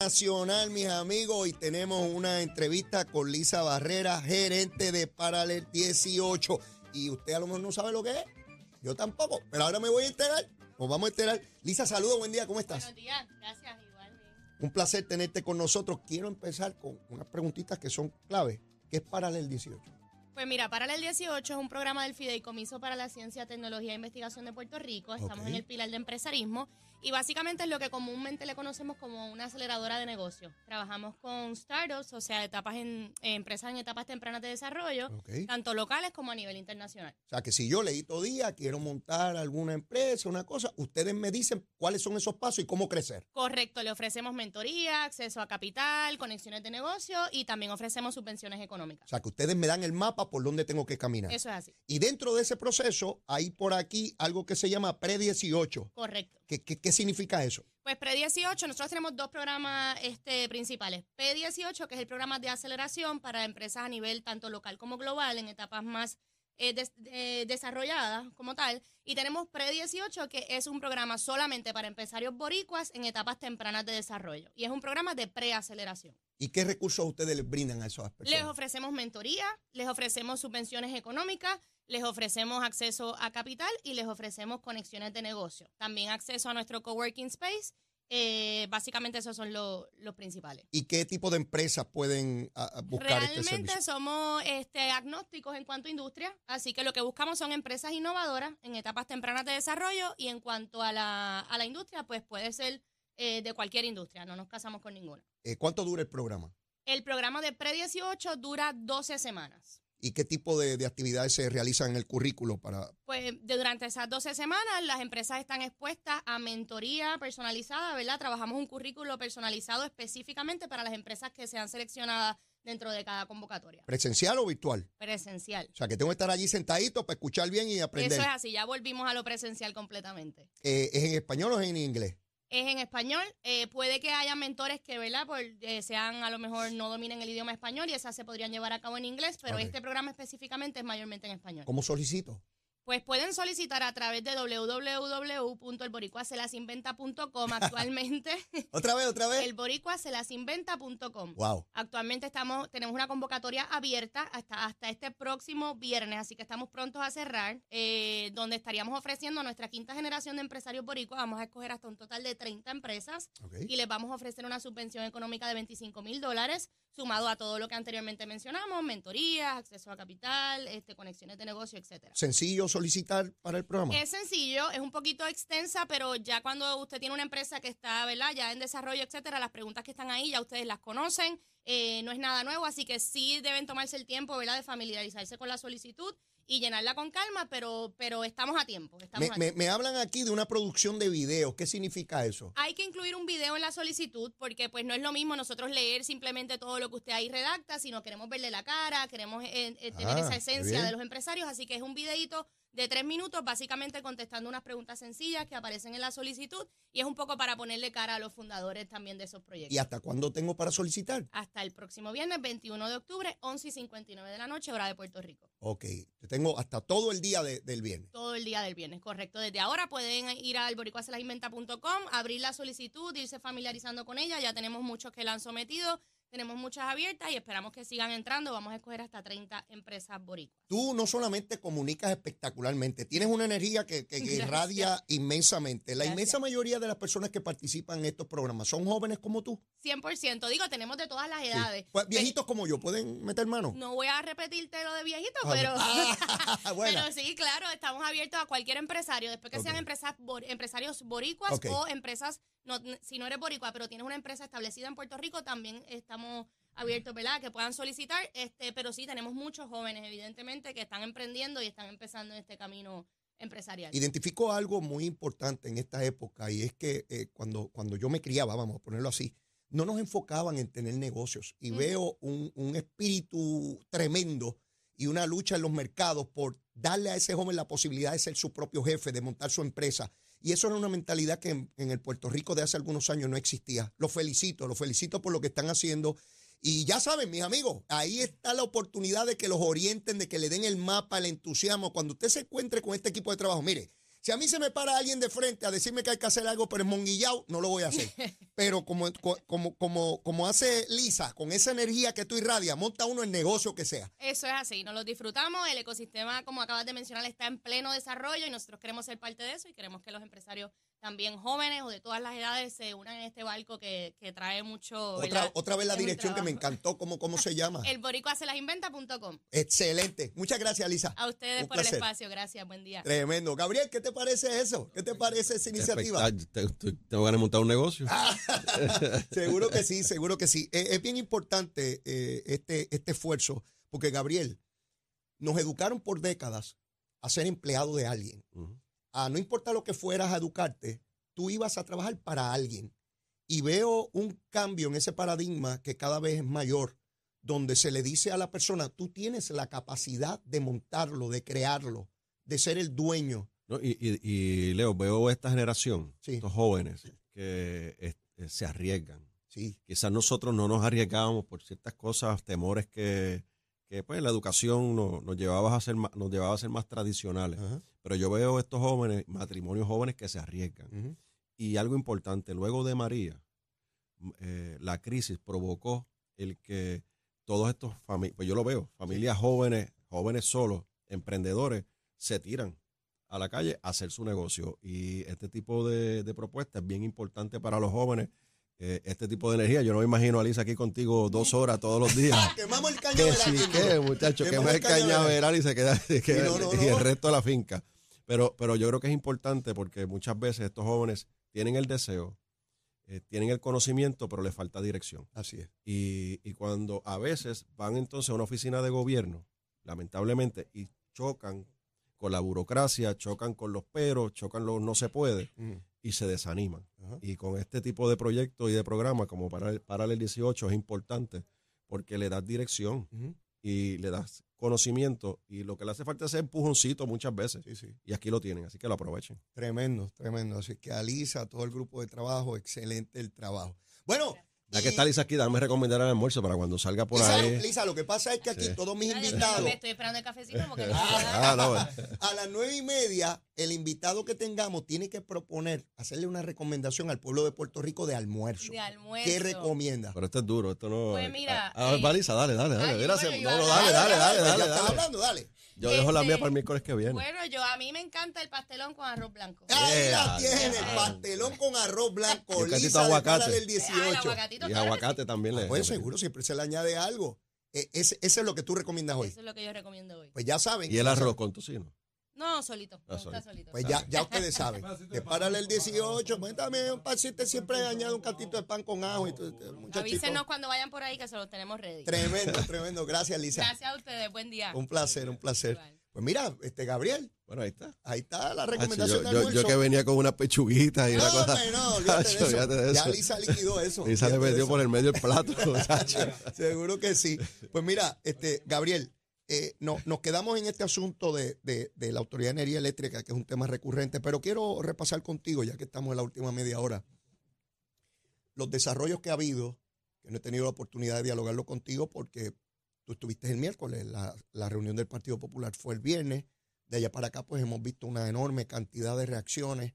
Nacional, mis amigos, y tenemos una entrevista con Lisa Barrera, gerente de Paralel 18. Y usted a lo mejor no sabe lo que es. Yo tampoco, pero ahora me voy a enterar. Nos vamos a enterar. Lisa, saludos, buen día, ¿cómo estás? Buenos días, gracias, igualmente. Un placer tenerte con nosotros. Quiero empezar con unas preguntitas que son clave. ¿Qué es Paralel 18? Pues mira, Paralel 18 es un programa del Fideicomiso para la Ciencia, Tecnología e Investigación de Puerto Rico. Estamos en el pilar de empresarismo y básicamente es lo que comúnmente le conocemos como una aceleradora de negocios. Trabajamos con startups, o sea, etapas en, eh, empresas en etapas tempranas de desarrollo, tanto locales como a nivel internacional. O sea, que si yo leíto día, quiero montar alguna empresa, una cosa, ustedes me dicen cuáles son esos pasos y cómo crecer. Correcto, le ofrecemos mentoría, acceso a capital, conexiones de negocio y también ofrecemos subvenciones económicas. O sea, que ustedes me dan el mapa por donde tengo que caminar. Eso es así. Y dentro de ese proceso hay por aquí algo que se llama Pre-18. Correcto. ¿Qué, qué, qué significa eso? Pues Pre-18, nosotros tenemos dos programas este, principales. P18, que es el programa de aceleración para empresas a nivel tanto local como global, en etapas más eh, des- eh, desarrolladas como tal. Y tenemos Pre-18, que es un programa solamente para empresarios boricuas en etapas tempranas de desarrollo. Y es un programa de preaceleración. ¿Y qué recursos ustedes les brindan a esas Les personas? ofrecemos mentoría, les ofrecemos subvenciones económicas, les ofrecemos acceso a capital y les ofrecemos conexiones de negocio. También acceso a nuestro coworking space. Eh, básicamente esos son lo- los principales. ¿Y qué tipo de empresas pueden a- a buscar este Realmente servicio? somos este, agnósticos en cuanto a industria, así que lo que buscamos son empresas innovadoras en etapas tempranas de desarrollo y en cuanto a la, a la industria, pues puede ser eh, de cualquier industria, no nos casamos con ninguna. Eh, ¿Cuánto dura el programa? El programa de Pre-18 dura 12 semanas. ¿Y qué tipo de, de actividades se realizan en el currículo para... Pues durante esas 12 semanas las empresas están expuestas a mentoría personalizada, ¿verdad? Trabajamos un currículo personalizado específicamente para las empresas que sean seleccionadas dentro de cada convocatoria. presencial o virtual? Presencial. O sea, que tengo que estar allí sentadito para escuchar bien y aprender. Eso es así, ya volvimos a lo presencial completamente. Eh, ¿Es en español o es en inglés? Es en español, eh, puede que haya mentores que, ¿verdad? Por, eh, sean a lo mejor no dominen el idioma español y esas se podrían llevar a cabo en inglés, pero este programa específicamente es mayormente en español. ¿Cómo solicito? Pues pueden solicitar a través de www.elboricuacelasinventa.com actualmente. ¿Otra vez, otra vez? elboricuacelasinventa.com. Wow. Actualmente estamos, tenemos una convocatoria abierta hasta, hasta este próximo viernes, así que estamos prontos a cerrar, eh, donde estaríamos ofreciendo a nuestra quinta generación de empresarios boricuas. Vamos a escoger hasta un total de 30 empresas y les vamos a ofrecer una subvención económica de 25 mil dólares, sumado a todo lo que anteriormente mencionamos, mentorías, acceso a capital, este, conexiones de negocio, etcétera. ¿Sencillo solicitar para el programa? Es sencillo, es un poquito extensa, pero ya cuando usted tiene una empresa que está, ¿verdad? Ya en desarrollo, etcétera, las preguntas que están ahí ya ustedes las conocen, eh, no es nada nuevo, así que sí deben tomarse el tiempo, ¿verdad? De familiarizarse con la solicitud y llenarla con calma, pero, pero estamos a tiempo. Estamos Me, a me- tiempo. me hablan aquí de una producción de videos. ¿Qué significa eso? Hay que incluir un video en la solicitud porque pues no es lo mismo nosotros leer simplemente todo lo que usted ahí redacta, sino queremos verle la cara, queremos eh, eh, tener Ah, esa esencia de los empresarios, así que es un videito de tres minutos básicamente contestando unas preguntas sencillas que aparecen en la solicitud y es un poco para ponerle cara a los fundadores también de esos proyectos. ¿Y hasta cuándo tengo para solicitar? Hasta el próximo viernes 21 de octubre, 11 y 59 de la noche, hora de Puerto Rico. Ok. Tengo hasta todo el día de- del viernes. Todo el día del viernes, correcto. Desde ahora pueden ir al boricuacelasinventa.com, abrir la solicitud, irse familiarizando con ella. Ya tenemos muchos que la han sometido, tenemos muchas abiertas y esperamos que sigan entrando. Vamos a escoger hasta 30 empresas boricuas. Tú no solamente comunicas espectacularmente, tienes una energía que, que- irradia inmensamente. La Gracias. inmensa mayoría de las personas que participan en estos programas son jóvenes como tú. 100%. Digo, tenemos de todas las Sí. edades. Pues, viejitos como yo, ¿pueden meter mano? No voy a repetirte lo de viejito, Ah, pero, ah, pero sí, claro, estamos abiertos a cualquier empresario, después que sean empresas bor- empresarios boricuas o empresas, no, si no eres boricua, pero tienes una empresa establecida en Puerto Rico, también estamos abiertos, ¿verdad? Que puedan solicitar, este, pero sí tenemos muchos jóvenes, evidentemente, que están emprendiendo y están empezando en este camino empresarial. Identifico algo muy importante en esta época y es que eh, cuando, cuando yo me criaba, vamos a ponerlo así, no nos enfocaban en tener negocios. Y veo un, un espíritu tremendo y una lucha en los mercados por darle a ese joven la posibilidad de ser su propio jefe, de montar su empresa. Y eso era una mentalidad que en, en el Puerto Rico de hace algunos años no existía. Los felicito, los felicito por lo que están haciendo. Y ya saben, mis amigos, ahí está la oportunidad de que los orienten, de que le den el mapa, el entusiasmo. Cuando usted se encuentre con este equipo de trabajo, mire, si a mí se me para alguien de frente a decirme que hay que hacer algo, pero es monguillao, no lo voy a hacer. Pero como, como, como, como hace Lisa, con esa energía que tú irradias, monta uno el negocio que sea. Eso es así, nos lo disfrutamos, el ecosistema, como acabas de mencionar, está en pleno desarrollo y nosotros queremos ser parte de eso y queremos que los empresarios también jóvenes o de todas las edades se unan en este barco que, que trae mucho... Otra, otra vez la Es dirección que me encantó, ¿cómo, cómo se llama? El boricuacelasinventa.com. Excelente. Muchas gracias, Lisa. A ustedes Un por el espacio, gracias, buen día. Tremendo. Gabriel, ¿qué te parece eso? ¿Qué te parece esa iniciativa? Tengo ganas de montar un negocio. seguro que sí, seguro que sí. Es, bien importante eh, este, este esfuerzo, porque Gabriel, nos educaron por décadas a ser empleado de alguien. Ujú. A no importa lo que fueras a educarte, tú ibas a trabajar para alguien. Y veo un cambio en ese paradigma que cada vez es mayor, donde se le dice a la persona, tú tienes la capacidad de montarlo, de crearlo, de ser el dueño. No, y, y- y, Leo, veo esta generación, Sí. estos jóvenes que eh, se arriesgan. Sí, Quizás nosotros no nos arriesgábamos por ciertas cosas, temores que, que pues, la educación no- nos, llevaba a ser más, nos llevaba a ser más tradicionales. Ajá. Pero yo veo estos jóvenes, matrimonios jóvenes que se arriesgan. Y algo importante, luego de María, eh, la crisis provocó el que todos estos familias, pues yo lo veo, familias jóvenes, jóvenes solos, emprendedores, se tiran a la calle a hacer su negocio. Y este tipo de, de propuestas es bien importante para los jóvenes. Eh, este tipo de energía, yo no me imagino a Lisa aquí contigo dos horas todos los días. Quemamos el que cañaveral. sí, que muchacho, que Quemamos el cañaveral y se queda, se queda- no, no, y el resto de la finca. Pero, pero yo creo que es importante porque muchas veces estos jóvenes tienen el deseo, eh, tienen el conocimiento, pero les falta dirección. Así es. Y, y cuando a veces van entonces a una oficina de gobierno, lamentablemente, y chocan con la burocracia, chocan con los peros, chocan los no se puede. Y se desaniman. Ajá. Y con este tipo de proyectos y de programas como para Paralel 18 es importante porque le das dirección y le das conocimiento y lo que le hace falta es ese empujoncito muchas veces. Sí, sí. Y aquí lo tienen, así que lo aprovechen. Tremendo, tremendo. Así que a Lisa, a todo el grupo de trabajo, excelente el trabajo. Bueno, Ya que está Lisa aquí, dame recomendar el almuerzo para cuando salga por Lisa, ahí. Lisa, lo que pasa es que aquí Sí. todos mis invitados, me estoy esperando el cafecito porque no Ah, no, bueno. a las nueve y media, el invitado que tengamos tiene que proponer, hacerle una recomendación al pueblo de Puerto Rico de almuerzo. de almuerzo. ¿Qué recomienda? Pero esto es duro, esto no. Pues mira, Ah, ah, eh, va, Lisa, dale, dale, dale. ay, bueno, no, no, a- dale, dale, dale, dale, están dale. hablando, dale. Yo dejo la Este, mía para el miércoles que viene. Bueno, yo a mí me encanta el pastelón con arroz blanco. Ahí la Yeah, tiene, yeah. pastelón con arroz blanco. Lisa de aguacate. Párale el Ah, el 18. aguacatito, Y aguacate también le. Pues seguro, siempre se le añade algo. Eh, ese, ese es lo que tú recomiendas hoy. Eso es lo que yo recomiendo hoy. Pues ya saben. Y el arroz con tocino. No, solito. Ah, me gusta solito. solito. Pues ya, ya ustedes saben. De párale el 18, pues también un pancito siempre añade un cantito de pan con ajo y todo, muchachito. Avísenos cuando vayan por ahí que se los tenemos ready. Tremendo, tremendo. Gracias, Lisa. Gracias a ustedes. Buen día. Un placer, un placer. Igual. Pues mira, este Gabriel, Bueno, ahí está. ahí está la Hacho, recomendación yo, que venía con una pechuguita y no, una cosa. no, olvídate, Hacho, de eso. olvídate de Ya. Lisa liquidó eso. Lisa le metió por el medio el plato. Seguro que sí. Pues mira, este, Gabriel, eh, no, nos quedamos en este asunto de, de- la Autoridad de Energía Eléctrica, que es un tema recurrente, pero quiero repasar contigo, ya que estamos en la última media hora, los desarrollos que ha habido, que no he tenido la oportunidad de dialogarlo contigo porque tú estuviste el miércoles, la, la reunión del Partido Popular fue el viernes, de allá para acá pues hemos visto una enorme cantidad de reacciones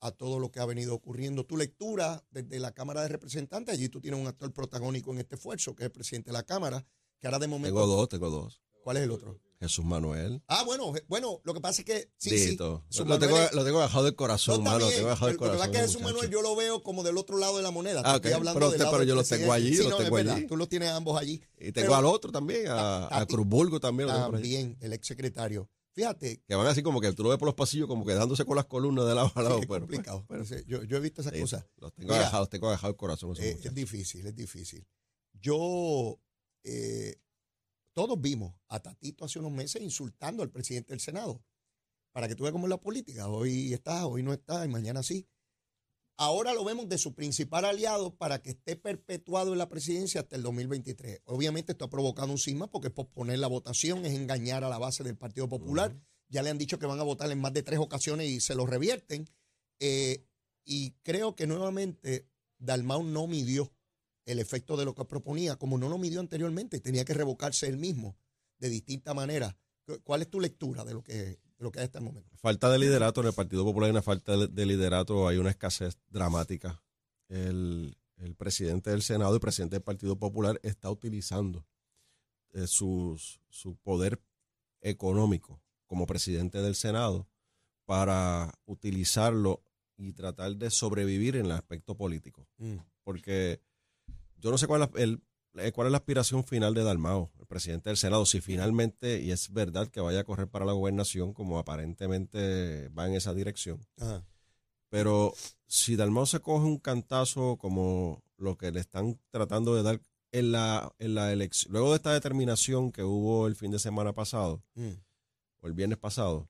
a todo lo que ha venido ocurriendo. Tu lectura desde la Cámara de Representantes, allí tú tienes un actor protagónico en este esfuerzo, que es el presidente de la Cámara, que ahora de momento... tengo dos, tengo dos. ¿Cuál es el otro? Jesús Manuel. Ah, bueno, bueno, lo que pasa es que sí, Dito. sí. Lo, tengo, lo tengo bajado del corazón, mano. Lo tengo bajado del pero Lo que pasa corazón. es que Jesús muchacho. Manuel yo lo veo como del otro lado de la moneda. Ah, Te estoy ok. hablando Pero usted- pero yo los tengo allí, Sí, los no, tengo es verdad, allí. Tú los tienes ambos allí. Y tengo Pero- al otro también, a, a Tati. Cruzburgo también. También, el exsecretario. Fíjate, Que van así como que tú lo ves por los pasillos, como que dándose con las columnas de lado a lado. sí, es pero, complicado. pero- Sí, yo, yo he visto esas sí, cosas. Los tengo agajados, tengo agajados el corazón. Eh, es difícil, es difícil. Yo, eh, todos vimos a Tatito hace unos meses insultando al presidente del Senado. para que tú veas cómo es la política. Hoy está, hoy no está y mañana sí. Ahora lo vemos de su principal aliado para que esté perpetuado en la presidencia hasta el 2023. Obviamente esto ha provocado un cisma porque posponer la votación es engañar a la base del Partido Popular. Ya le han dicho que van a votar en más de tres ocasiones y se lo revierten. Eh, y creo que nuevamente Dalmau no midió el efecto de lo que proponía, como no lo midió anteriormente, tenía que revocarse él mismo de distinta manera. ¿Cuál es tu lectura de lo que lo que hay hasta el momento. Falta de liderato en el Partido Popular, hay una falta de, liderato, hay una escasez dramática. El, presidente del Senado y el presidente del Partido Popular está utilizando eh, su poder económico como presidente del Senado para utilizarlo y tratar de sobrevivir en el aspecto político. Mm. Porque yo no sé cuál es el, eh, ¿Cuál es la aspiración final de Dalmao, el presidente del Senado? Si finalmente, y es verdad que vaya a correr para la gobernación, como aparentemente va en esa dirección. Pero si Dalmao se coge un cantazo como lo que le están tratando de dar en la, en la elección, luego de esta determinación que hubo el fin de semana pasado, mm. o el viernes pasado,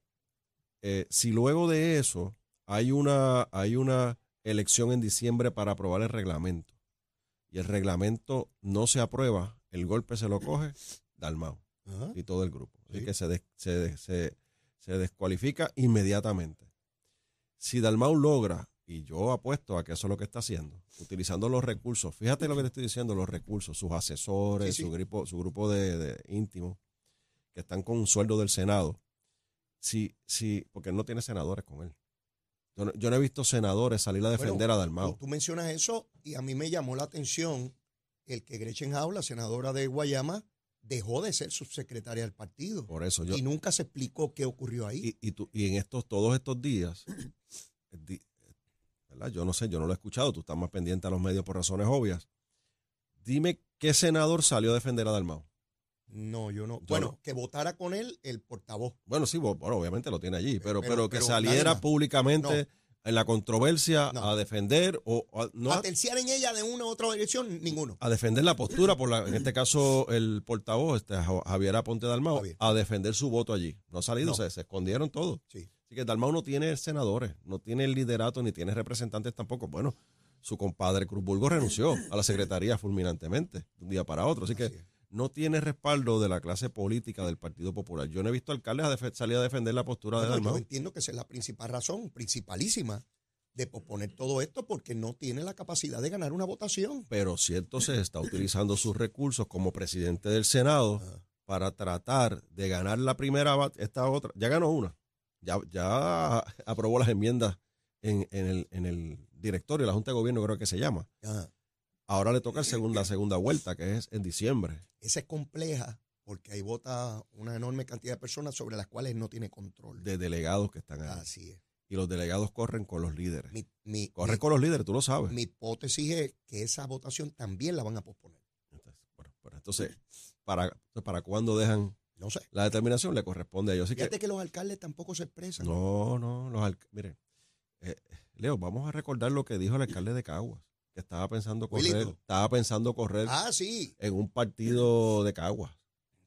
eh, si luego de eso hay una, hay una elección en diciembre para aprobar el reglamento, y el reglamento no se aprueba, el golpe se lo coge Dalmau y todo el grupo. Así que se, se, descualifica inmediatamente. Si Dalmau logra, y yo apuesto a que eso es lo que está haciendo, utilizando los recursos, fíjate lo que te estoy diciendo, los recursos, sus asesores, Su, grupo, su grupo de, de íntimos, que están con un sueldo del Senado, sí, sí, porque no tiene senadores con él. Yo no, he visto senadores salir a defender a Dalmau. Tú, mencionas eso y a mí me llamó la atención el que Gretchen Jaula, senadora de Guayama, dejó de ser subsecretaria del partido. Por eso yo. Y nunca se explicó qué ocurrió ahí. Y, y, en estos, todos estos días, ¿verdad? Yo no sé, yo no lo he escuchado, tú estás más pendiente a los medios por razones obvias. Dime qué senador salió a defender a Dalmau. No, yo no. bueno, que votara con él el portavoz. Bueno, sí, bueno, obviamente lo tiene allí, pero, pero, que saliera públicamente en la controversia a defender o a, no a, terciar en ella de una u otra dirección, ninguno. A defender la postura, por la, en este caso el portavoz, este, Javier Aponte Dalmao, a defender su voto allí. No ha salido, Se, escondieron todos. Sí. Así que Dalmao no tiene senadores, no tiene liderato, ni tiene representantes tampoco. Bueno, su compadre Cruz Burgo renunció a la secretaría fulminantemente de un día para otro. Así, que no tiene respaldo de la clase política del Partido Popular. Yo no he visto alcaldes a salir a defender la postura de Dalmau. Yo entiendo que esa es la principal razón, principalísima, de posponer todo esto porque no tiene la capacidad de ganar una votación. Pero si entonces está utilizando sus recursos como presidente del Senado para tratar de ganar la primera, esta otra, ya ganó una, ya, ya aprobó las enmiendas en, el, en el directorio, la Junta de Gobierno creo que se llama. Ahora le toca la segunda vuelta, que es en diciembre. Esa es compleja porque ahí vota una enorme cantidad de personas sobre las cuales no tiene control. De delegados que están ahí. Así es. Y los delegados corren con los líderes. corren con los líderes, tú lo sabes. Mi hipótesis es que esa votación también la van a posponer. Entonces, ¿para, ¿para cuándo dejan no sé. La determinación le corresponde a ellos. Fíjate que, los alcaldes tampoco se expresan. No, no, los miren, eh, Leo, vamos a recordar lo que dijo el alcalde de Caguas que estaba pensando correr, estaba pensando correr ah, sí. en un partido de Caguas.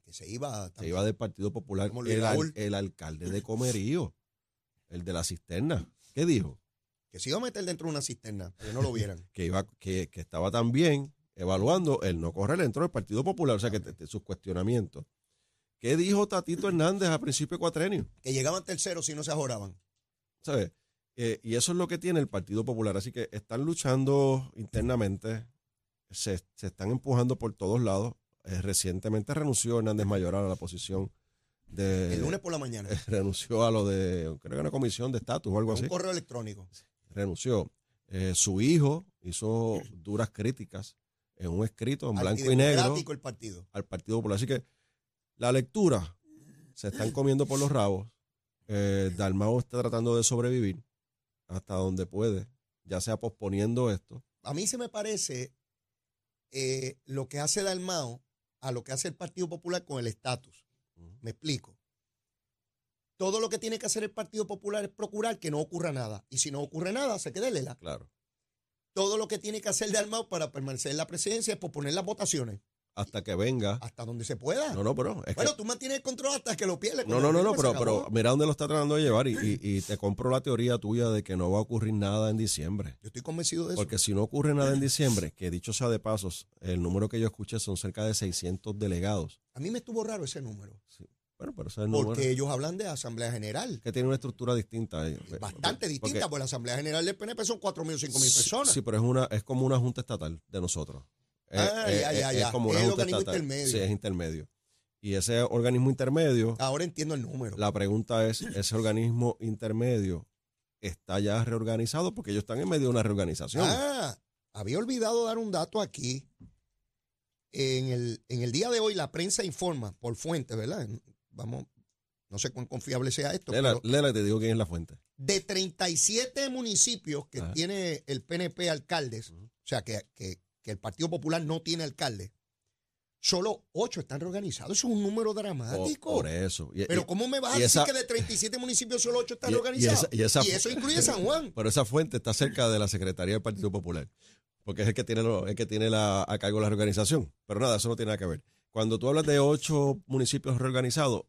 Que se iba, se iba del Partido Popular. El, alcalde de Comerío, el de la cisterna. ¿Qué dijo? Que se iba a meter dentro de una cisterna, que no lo vieran. que iba, que, estaba también evaluando el no correr dentro del Partido Popular, o sea que sus cuestionamientos. ¿Qué dijo Tatito Hernández a principio de cuatrenio? Que llegaban terceros si no se ajoraban. ¿Sabes? Eh, y eso es lo que tiene el Partido Popular. Así que están luchando internamente, se, están empujando por todos lados. Eh, recientemente renunció Hernández Mayoral a la posición de... El lunes por la mañana. renunció a lo de, creo que una comisión de estatus o algo así. Un correo electrónico. Renunció. Eh, su hijo hizo duras críticas en un escrito en blanco y negro el partido. al Partido Popular. Así que la lectura se están comiendo por los rabos. Dalmao está tratando de sobrevivir hasta donde puede, ya sea posponiendo esto. A mí se me parece eh, lo que hace Dalmao a lo que hace el Partido Popular con el estatus. Me explico. Todo lo que tiene que hacer el Partido Popular es procurar que no ocurra nada. Y si no ocurre nada, se quede lela. Claro. Todo lo que tiene que hacer Dalmao para permanecer en la presidencia es posponer las votaciones. Hasta que venga. Hasta donde se pueda. No, no, pero es bueno, que, tú mantienes el control hasta que lo pierdes. no, no, no, no, pero, pero mira dónde lo está tratando de llevar y, y- y te compro la teoría tuya de que no va a ocurrir nada en diciembre. Yo estoy convencido de eso. Porque si no ocurre nada en diciembre, que dicho sea de pasos, el número que yo escuché son cerca de 600 delegados. A mí me estuvo raro ese número. Bueno, pero ese es el número Porque ellos hablan de Asamblea General. que tiene una estructura distinta. eh, Bastante porque- distinta, porque la Asamblea General del PNP son 4.000 o 5.000 Sí, personas. Sí, pero es una es como una junta estatal de nosotros. Ah, ya, ya, ya. como Es junta organismo estatal. intermedio. Sí, es intermedio. Y ese organismo intermedio, Ahora entiendo el número. la pregunta es, ¿ese organismo intermedio está ya reorganizado? Porque ellos están en medio de una reorganización. Ah, había olvidado dar un dato aquí. En el, en el día de hoy la prensa informa por fuente, ¿verdad? Vamos, no sé cuán confiable sea esto, Lela, pero Lela, te digo quién es la fuente. de 37 municipios que Ajá. tiene el PNP alcaldes, o sea, que, que- que el Partido Popular no tiene alcalde, solo 8 están reorganizados. Eso es un número dramático. por eso. Y- Pero ¿cómo me vas a decir que de 37 municipios solo 8 están y- y reorganizados? esa- y eso incluye San Juan. pero esa fuente está cerca de la Secretaría del Partido Popular. Porque es el que tiene, lo- el que tiene la, a cargo la reorganización. Pero nada, eso no tiene nada que ver. Cuando tú hablas de ocho municipios reorganizados,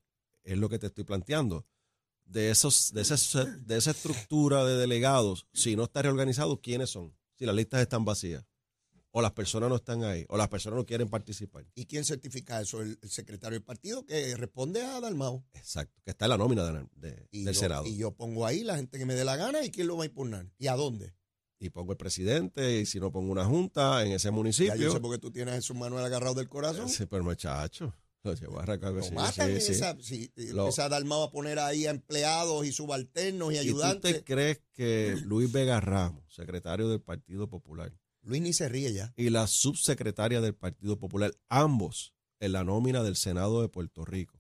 es lo que te estoy planteando. De, esos, de, esa, de esa estructura de delegados, si no está reorganizado, ¿quiénes son? Si las listas están vacías, o las personas no están ahí, o las personas no quieren participar. ¿Y quién certifica eso? El, el secretario del partido que responde a Dalmau. Exacto, que está en la nómina de- de- Y del yo, Senado. Y yo pongo ahí la gente que me dé la gana y quién lo va a impugnar. ¿Y a dónde? Y pongo el presidente, y si no pongo una junta en ese Ya municipio. yo sé por qué tú tienes a Jesús Manuel agarrado del corazón. Sí, pero muchacho, lo llevo a. Lo sí, matan sí, en sí. esa, si Lo- a Dalmau a poner ahí a empleados y subalternos y ¿Y tú ayudantes. te crees que Luis Vega Ramos, secretario del Partido Popular, Luis ni se ríe ya. y la subsecretaria del Partido Popular, ambos en la nómina del Senado de Puerto Rico,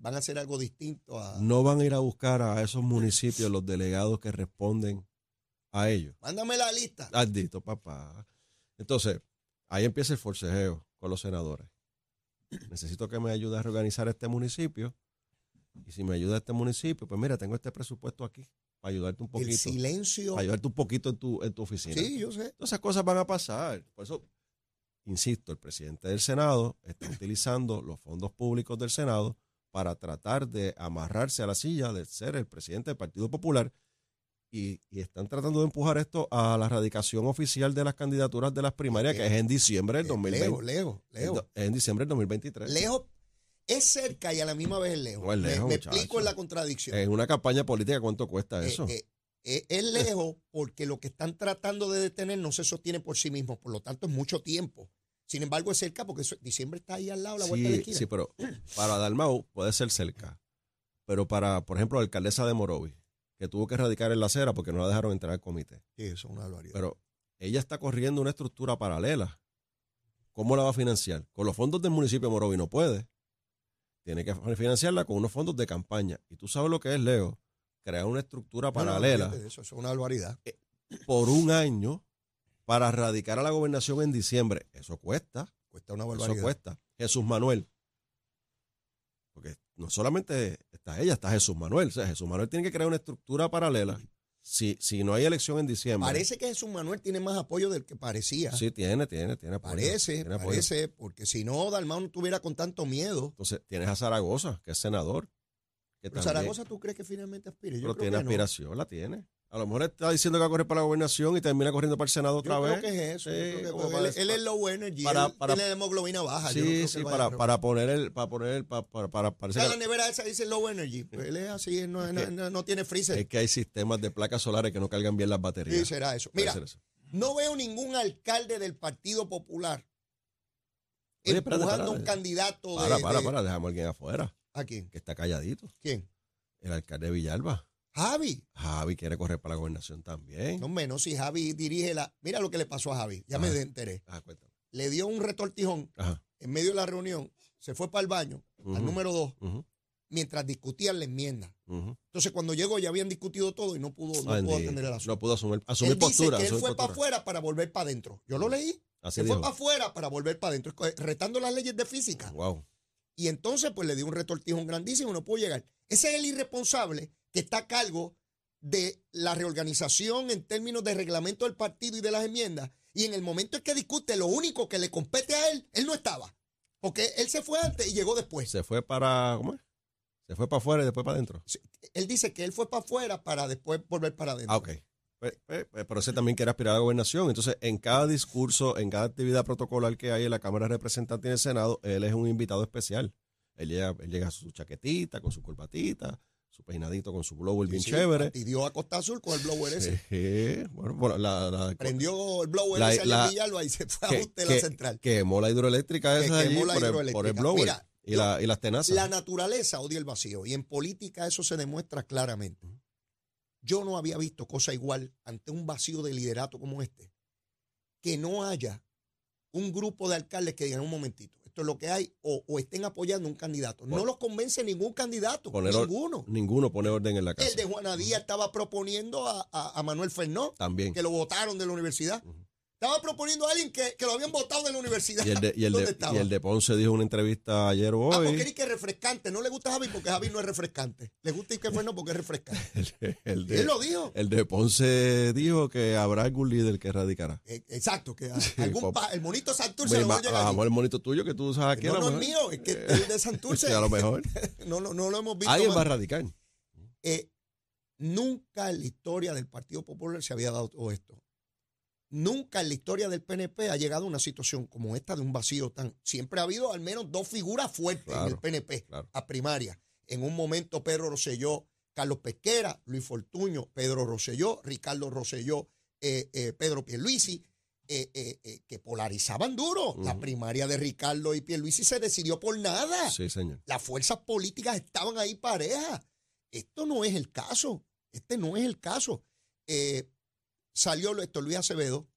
Van a hacer algo distinto a... no van a ir a buscar a esos municipios los delegados que responden a ellos? Mándame la lista. Ardito, papá. Entonces, ahí empieza el forcejeo con los senadores. Necesito que me ayude a reorganizar este municipio. Y si me ayuda este municipio, pues mira, tengo este presupuesto aquí para ayudarte un El poquito. silencio. Para ayudarte un poquito en tu, en tu oficina. Sí, yo sé. Todas esas cosas van a pasar. Por eso, insisto, el presidente del Senado está utilizando los fondos públicos del Senado para tratar de amarrarse a la silla de ser el presidente del Partido Popular y, y están tratando de empujar esto a la radicación oficial de las candidaturas de las primarias, que es en diciembre del Eh, 2020. Lejos, lejos, lejos. Es en diciembre del 2023. Lejos es cerca y a la misma vez es lejos. No, es Me- lejos, me, muchacho. explico en la contradicción. En una campaña política, ¿cuánto cuesta Eh, eso? eh, eh, es lejos porque lo que están tratando de detener no se sostiene por sí mismo, por lo tanto es mucho tiempo. Sin embargo, es cerca porque eso- diciembre está ahí al lado, la vuelta de la Sí, esquina. sí, pero para Dalmau puede ser cerca. Pero para, por ejemplo, la alcaldesa de Morovis, que tuvo que radicar en la acera porque no la dejaron entrar al comité. Sí, eso es una barbaridad. Pero ella está corriendo una estructura paralela. ¿Cómo la va a financiar? Con los fondos del municipio de Morovis no puede. Tiene que financiarla con unos fondos de campaña. Y tú sabes lo que es, Leo. Crear una estructura No, no, paralela eso, eso es una barbaridad. por un año para radicar a la gobernación en diciembre. Eso cuesta. Cuesta una Eso barbaridad. cuesta. Jesús Manuel. Porque no solamente está ella, está Jesús Manuel. O sea, Jesús Manuel tiene que crear una estructura paralela. Si, si no hay elección en diciembre. Parece que Jesús Manuel tiene más apoyo del que parecía. Sí, tiene, tiene, tiene apoyo. parece, tiene apoyo. parece, porque si no, Dalmau no estuviera con tanto miedo. Entonces, tienes a Zaragoza, que es senador. Que Pero también- Zaragoza, ¿tú crees que finalmente aspire? Yo pero creo tiene que no. aspiración, la tiene. A lo mejor está diciendo que va a correr para la gobernación y termina corriendo para el Senado otra Yo vez. creo que es eso. yo creo que- para- él, él es low energy, para- él para- tiene hemoglobina baja. yo no Sí, que sí, para, para poner el, para poner el, para, para, para- que- en la nevera esa dice low energy. Pues él es así, no, no- no- no tiene freezer. es que hay sistemas de placas solares que no cargan bien las baterías. Sí, será eso. Mira, eso. no veo ningún alcalde del Partido Popular Oye, espérate, empujando un espérate. candidato de, Para, para, para, dejamos a alguien afuera, ¿A quién? que está calladito. ¿Quién? El alcalde de Villalba. Javi. Javi quiere correr para la gobernación también. No menos si Javi dirige la... Mira lo que le pasó a Javi. Ya me enteré. Ajá, cuéntame. Le dio un retortijón Ajá. en medio de la reunión. Se fue para el baño, al número dos, mientras discutían la enmienda. Entonces, cuando llegó, ya habían discutido todo y no pudo, no pudo atender el asunto. No pudo asumir, asumir él dice postura. que él fue para afuera para volver para adentro. Yo lo leí. Así Se fue para afuera para volver para adentro, retando las leyes de física. Wow. Y entonces, pues le dio un retortijón grandísimo, no pudo llegar. Ese es el irresponsable que está a cargo de la reorganización en términos de reglamento del partido y de las enmiendas. Y en el momento en que discute lo único que le compete a él, él no estaba. Porque él se fue antes y llegó después. Se fue para, ¿cómo es? Se fue para afuera y después para adentro. Él dice que él fue para afuera para después volver para adentro. Ah, ok. Pues, pues, pues, pero ese también quiere aspirar a la gobernación. Entonces, en cada discurso, en cada actividad protocolar que hay en la Cámara de Representantes y en el Senado, él es un invitado especial. Él llega, él llega a su chaquetita, con su corbatita, su peinadito con su blower bien Sí, chévere. Y dio a Costa Azul con el blower ese. Sí, bueno, bueno, la, la- Prendió el blower La- ese la- Villalba y se fue a usted que- la central. quemó la hidroeléctrica esa allí por, el, hidroeléctrica. por el blower Mira, y, la, y las tenazas. La naturaleza odia el vacío y en política eso se demuestra claramente. Yo no había visto cosa igual ante un vacío de liderato como este, que no haya un grupo de alcaldes que digan un momentito, esto es lo que hay, o, o estén apoyando un candidato. No los convence ningún candidato, Poner ninguno. Ninguno pone orden en la casa. El de Juana Díaz estaba proponiendo a, a- a Manuel Fernó, También. que lo votaron de la universidad. Estaba proponiendo a alguien que, que lo habían votado de la universidad. Y el de, y el ¿Dónde de, estaba? y el de Ponce dijo en una entrevista ayer o Ah, hoy. porque que es refrescante. No le gusta a Javi porque Javi no es refrescante. Le gusta Ike Fernó porque es refrescante. el, de, él lo dijo. el de Ponce dijo que habrá algún líder que radicará. Eh, Exacto, que algún pa- el monito Santurce Me lo llega a allí. mejor el monito tuyo que tú sabes que No, no es mío, es que el de Santurce. Sí, a lo mejor. no, no, no lo hemos visto. Alguien más. va a radicar. Eh, nunca en la historia del Partido Popular se había dado todo esto. Nunca en la historia del PNP ha llegado una situación como esta de un vacío tan. Siempre ha habido al menos dos figuras fuertes en el PNP claro. a primaria. En un momento Pedro Rosselló, Carlos Pesquera, Luis Fortuño, Pedro Rosselló, Ricardo Rosselló, eh, eh, Pedro Pierluisi, eh, que polarizaban duro. La primaria de Ricardo y Pierluisi se decidió por nada Sí, señor. las fuerzas políticas estaban ahí parejas. Esto no es el caso. Este no es el caso. Eh, salió Héctor Luis Acevedo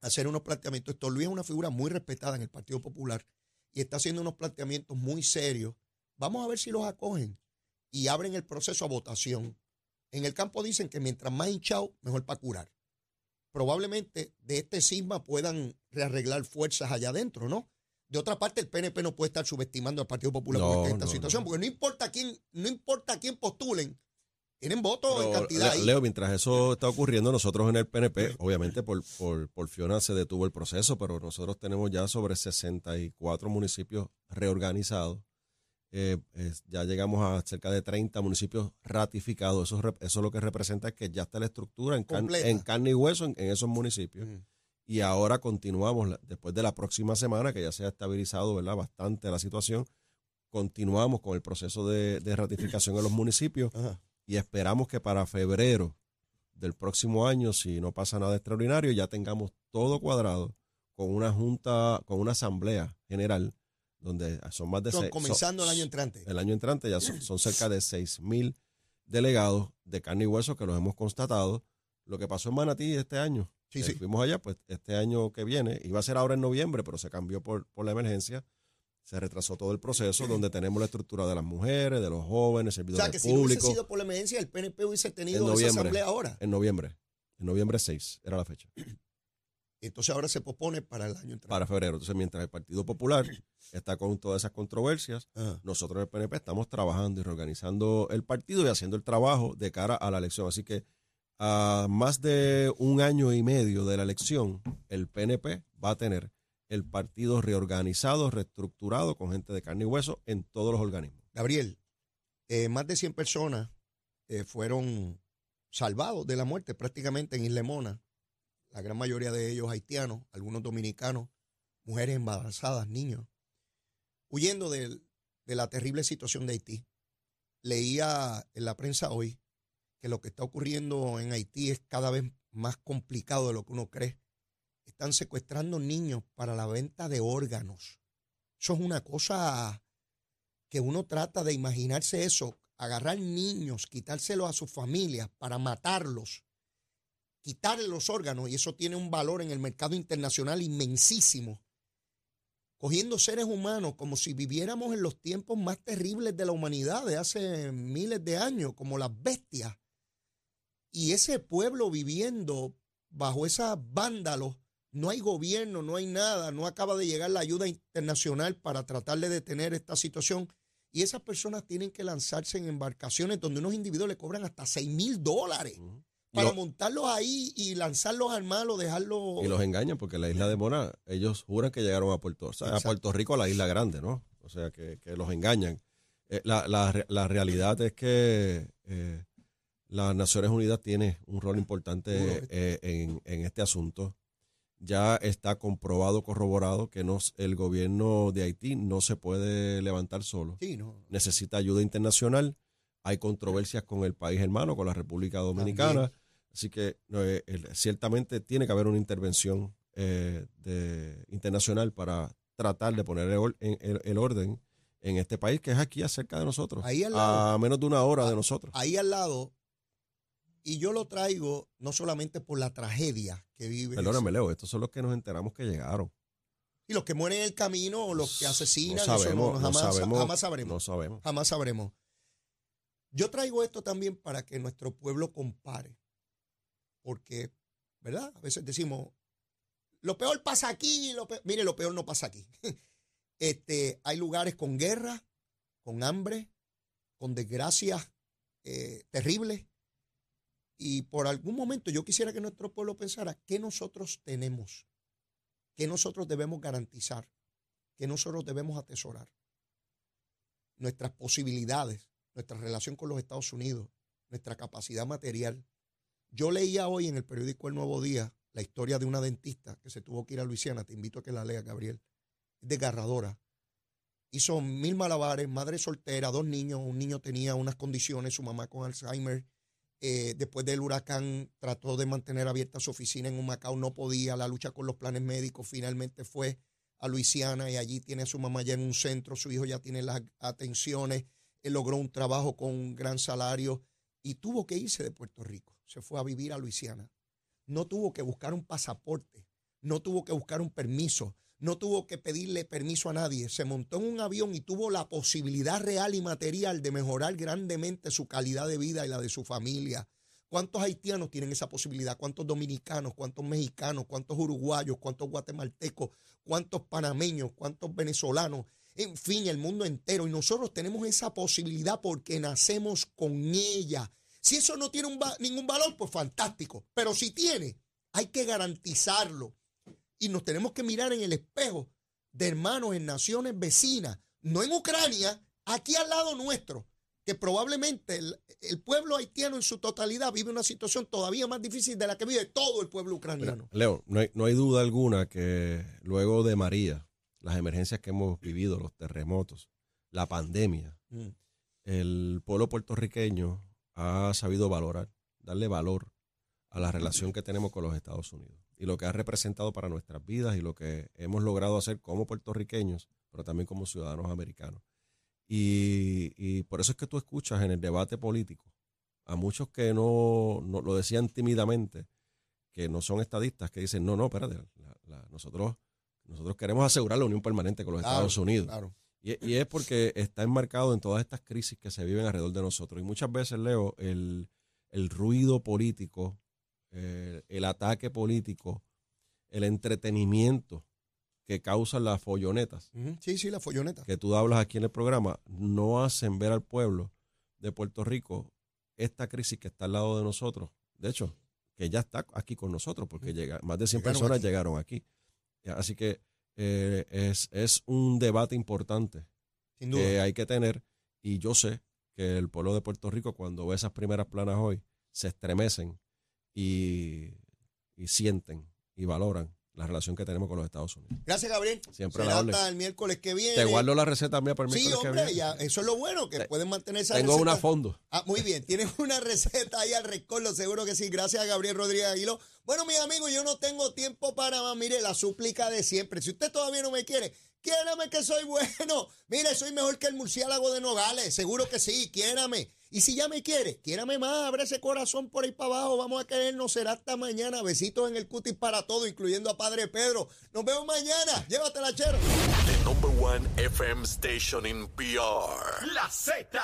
a hacer unos planteamientos. Héctor Luis es una figura muy respetada en el Partido Popular y está haciendo unos planteamientos muy serios. Vamos a ver si los acogen y abren el proceso a votación. En el campo dicen que mientras más hinchado, mejor para curar. Probablemente de este sisma puedan rearreglar fuerzas allá adentro, ¿no? De otra parte, el PNP no puede estar subestimando al Partido Popular No, en esta no, situación, no. porque no importa quién, no importa quién postulen, tienen votos en cantidad. Leo, mientras eso está ocurriendo, nosotros en el PNP, obviamente por, por, por Fiona se detuvo el proceso, pero nosotros tenemos ya sobre 64 municipios reorganizados. Eh, ya llegamos a cerca de 30 municipios ratificados. Eso, eso lo que representa es que ya está la estructura en, car- en carne y hueso en, en esos municipios. Mm. Y ahora continuamos, la- después de la próxima semana, que ya se ha estabilizado ¿verdad? bastante la situación, continuamos con el proceso de, de ratificación en los municipios Ajá. Y esperamos que para febrero del próximo año, si no pasa nada extraordinario, ya tengamos todo cuadrado con una junta, con una asamblea general, donde son más de Son seis- comenzando son- el año entrante. el año entrante ya son, son cerca de seis mil delegados de carne y hueso que los hemos constatado. Lo que pasó en Manatí este año, Sí, eh, sí. fuimos allá, pues este año que viene, iba a ser ahora en noviembre, pero se cambió por, por la emergencia. Se retrasó todo el proceso donde tenemos la estructura de las mujeres, de los jóvenes, O servidores sea, que si no hubiese públicos. sido por la emergencia, el PNP hubiese tenido En esa asamblea ahora. En noviembre. En noviembre 6 era la fecha. Entonces ahora se pospone para el año entrante. Para febrero. Entonces, mientras el Partido Popular está con todas esas controversias, Ajá. nosotros en el PNP estamos trabajando y reorganizando el partido y haciendo el trabajo de cara a la elección. Así que a más de un año y medio de la elección, el PNP va a tener el partido reorganizado, reestructurado, con gente de carne y hueso en todos los organismos. Gabriel, eh, más de 100 personas eh, fueron salvados de la muerte prácticamente en Isla Mona. La gran mayoría de ellos haitianos, algunos dominicanos, mujeres embarazadas, niños, huyendo de la terrible situación de Haití. Leía en la prensa hoy que lo que está ocurriendo en Haití es cada vez más complicado de lo que uno cree. Están secuestrando niños para la venta de órganos. Eso es una cosa que uno trata de imaginarse eso, agarrar niños, quitárselos a sus familias para matarlos, quitarle los órganos, y eso tiene un valor en el mercado internacional inmensísimo, cogiendo seres humanos como si viviéramos en los tiempos más terribles de la humanidad de hace miles de años, como las bestias. Y ese pueblo viviendo bajo esos vándalos, no hay gobierno, no hay nada, no acaba de llegar la ayuda internacional para tratar de detener esta situación. Y esas personas tienen que lanzarse en embarcaciones donde unos individuos le cobran hasta 6 mil dólares para Lo- montarlos ahí y lanzarlos al malo, dejarlos. Y los engañan porque la isla de Mona, ellos juran que llegaron a Puerto, o sea, a. Puerto Rico, a la isla grande, ¿no? O sea, que, que los engañan. Eh, la, la la realidad es que eh, las Naciones Unidas tiene un rol importante eh, en, en este asunto. Ya está comprobado, corroborado, que no, el gobierno de Haití no se puede levantar solo. Sí, no. Necesita ayuda internacional. Hay controversias con el país hermano, con la República Dominicana. Así que eh, ciertamente tiene que haber una intervención eh, de- internacional para tratar de poner el, or- en- el- el orden en este país que es aquí cerca de nosotros, Ahí al lado. a menos de una hora Ah, de nosotros. Ahí al lado. Y yo lo traigo no solamente por la tragedia que vive. Perdóname, Leo, estos son los que nos enteramos que llegaron. Y los que mueren en el camino o los que asesinan, no eso sabemos, no, no jamás, sabemos, jamás sabremos. No sabemos. Jamás sabremos. Yo traigo esto también para que nuestro pueblo compare. Porque, ¿verdad? A veces decimos, lo peor pasa aquí, lo peor- mire, lo peor no pasa aquí. Este, hay lugares con guerra, con hambre, con desgracias eh, terribles. Y por algún momento yo quisiera que nuestro pueblo pensara qué nosotros tenemos, qué nosotros debemos garantizar, qué nosotros debemos atesorar. Nuestras posibilidades, nuestra relación con los Estados Unidos, nuestra capacidad material. Yo leía hoy en el periódico El Nuevo Día la historia de una dentista que se tuvo que ir a Luisiana. Te invito a que la leas, Gabriel. Es desgarradora. Hizo mil malabares, madre soltera, dos niños. Un niño tenía unas condiciones, su mamá con Alzheimer. Eh, después del huracán trató de mantener abierta su oficina en Macao, no podía. La lucha con los planes médicos finalmente fue a Luisiana y allí tiene a su mamá ya en un centro, su hijo ya tiene las atenciones, él logró un trabajo con un gran salario y tuvo que irse de Puerto Rico. Se fue a vivir a Luisiana. No tuvo que buscar un pasaporte, no tuvo que buscar un permiso, no tuvo que pedirle permiso a nadie. Se montó en un avión y tuvo la posibilidad real y material de mejorar grandemente su calidad de vida y la de su familia. ¿Cuántos haitianos tienen esa posibilidad? ¿Cuántos dominicanos? ¿Cuántos mexicanos? ¿Cuántos uruguayos? ¿Cuántos guatemaltecos? ¿Cuántos panameños? ¿Cuántos venezolanos? En fin, el mundo entero. Y nosotros tenemos esa posibilidad porque nacemos con ella. Si eso no tiene ningún valor, pues fantástico. Pero si tiene, hay que garantizarlo. Y nos tenemos que mirar en el espejo de hermanos en naciones vecinas, no en Ucrania, aquí al lado nuestro, que probablemente el, el pueblo haitiano en su totalidad vive una situación todavía más difícil de la que vive todo el pueblo ucraniano. Leo, no hay, no hay duda alguna que luego de María, las emergencias que hemos vivido, los terremotos, la pandemia, Mm. el pueblo puertorriqueño ha sabido valorar, darle valor a la relación que tenemos con los Estados Unidos y lo que ha representado para nuestras vidas y lo que hemos logrado hacer como puertorriqueños, pero también como ciudadanos americanos. Y, y por eso es que tú escuchas en el debate político a muchos que no, no lo decían tímidamente, que no son estadistas, que dicen, no, no, espérate, la- la- nosotros, nosotros queremos asegurar la unión permanente con los Claro, Estados Unidos. Claro. Y, y es porque está enmarcado en todas estas crisis que se viven alrededor de nosotros. Y muchas veces, Leo, el, el ruido político, eh, el ataque político, el entretenimiento que causan las follonetas. Sí, sí, la folloneta. que tú hablas aquí en el programa, no hacen ver al pueblo de Puerto Rico esta crisis que está al lado de nosotros. De hecho, que ya está aquí con nosotros, porque llega, más de 100 Llegaron personas aquí. llegaron aquí. Así que eh, es, es un debate importante Sin duda. que hay que tener y yo sé que el pueblo de Puerto Rico cuando ve esas primeras planas hoy se estremecen y, y sienten y valoran la relación que tenemos con los Estados Unidos. Gracias, Gabriel. Siempre Será hasta el miércoles que viene. Te guardo la receta mía para el Sí, miércoles que hombre, viene. ya, eso es lo bueno, que Te- pueden mantener esa Tengo receta. una fondo. Ah, muy bien, tienes una receta ahí al recordo, seguro que sí. Gracias a Gabriel Rodríguez Aguiló. Bueno, mis amigos, yo no tengo tiempo para más. Mire, la súplica de siempre. Si usted todavía no me quiere, quiérame que soy bueno. Mire, soy mejor que el murciélago de Nogales. Seguro que sí, quiérame. Y si ya me quiere, quiérame más, abre ese corazón por ahí para abajo. Vamos a querernos. Será hasta mañana. Besitos en el cutis para todo, incluyendo a Padre Pedro. Nos vemos mañana. Llévatela, chero. The number one FM station in PR. La Z.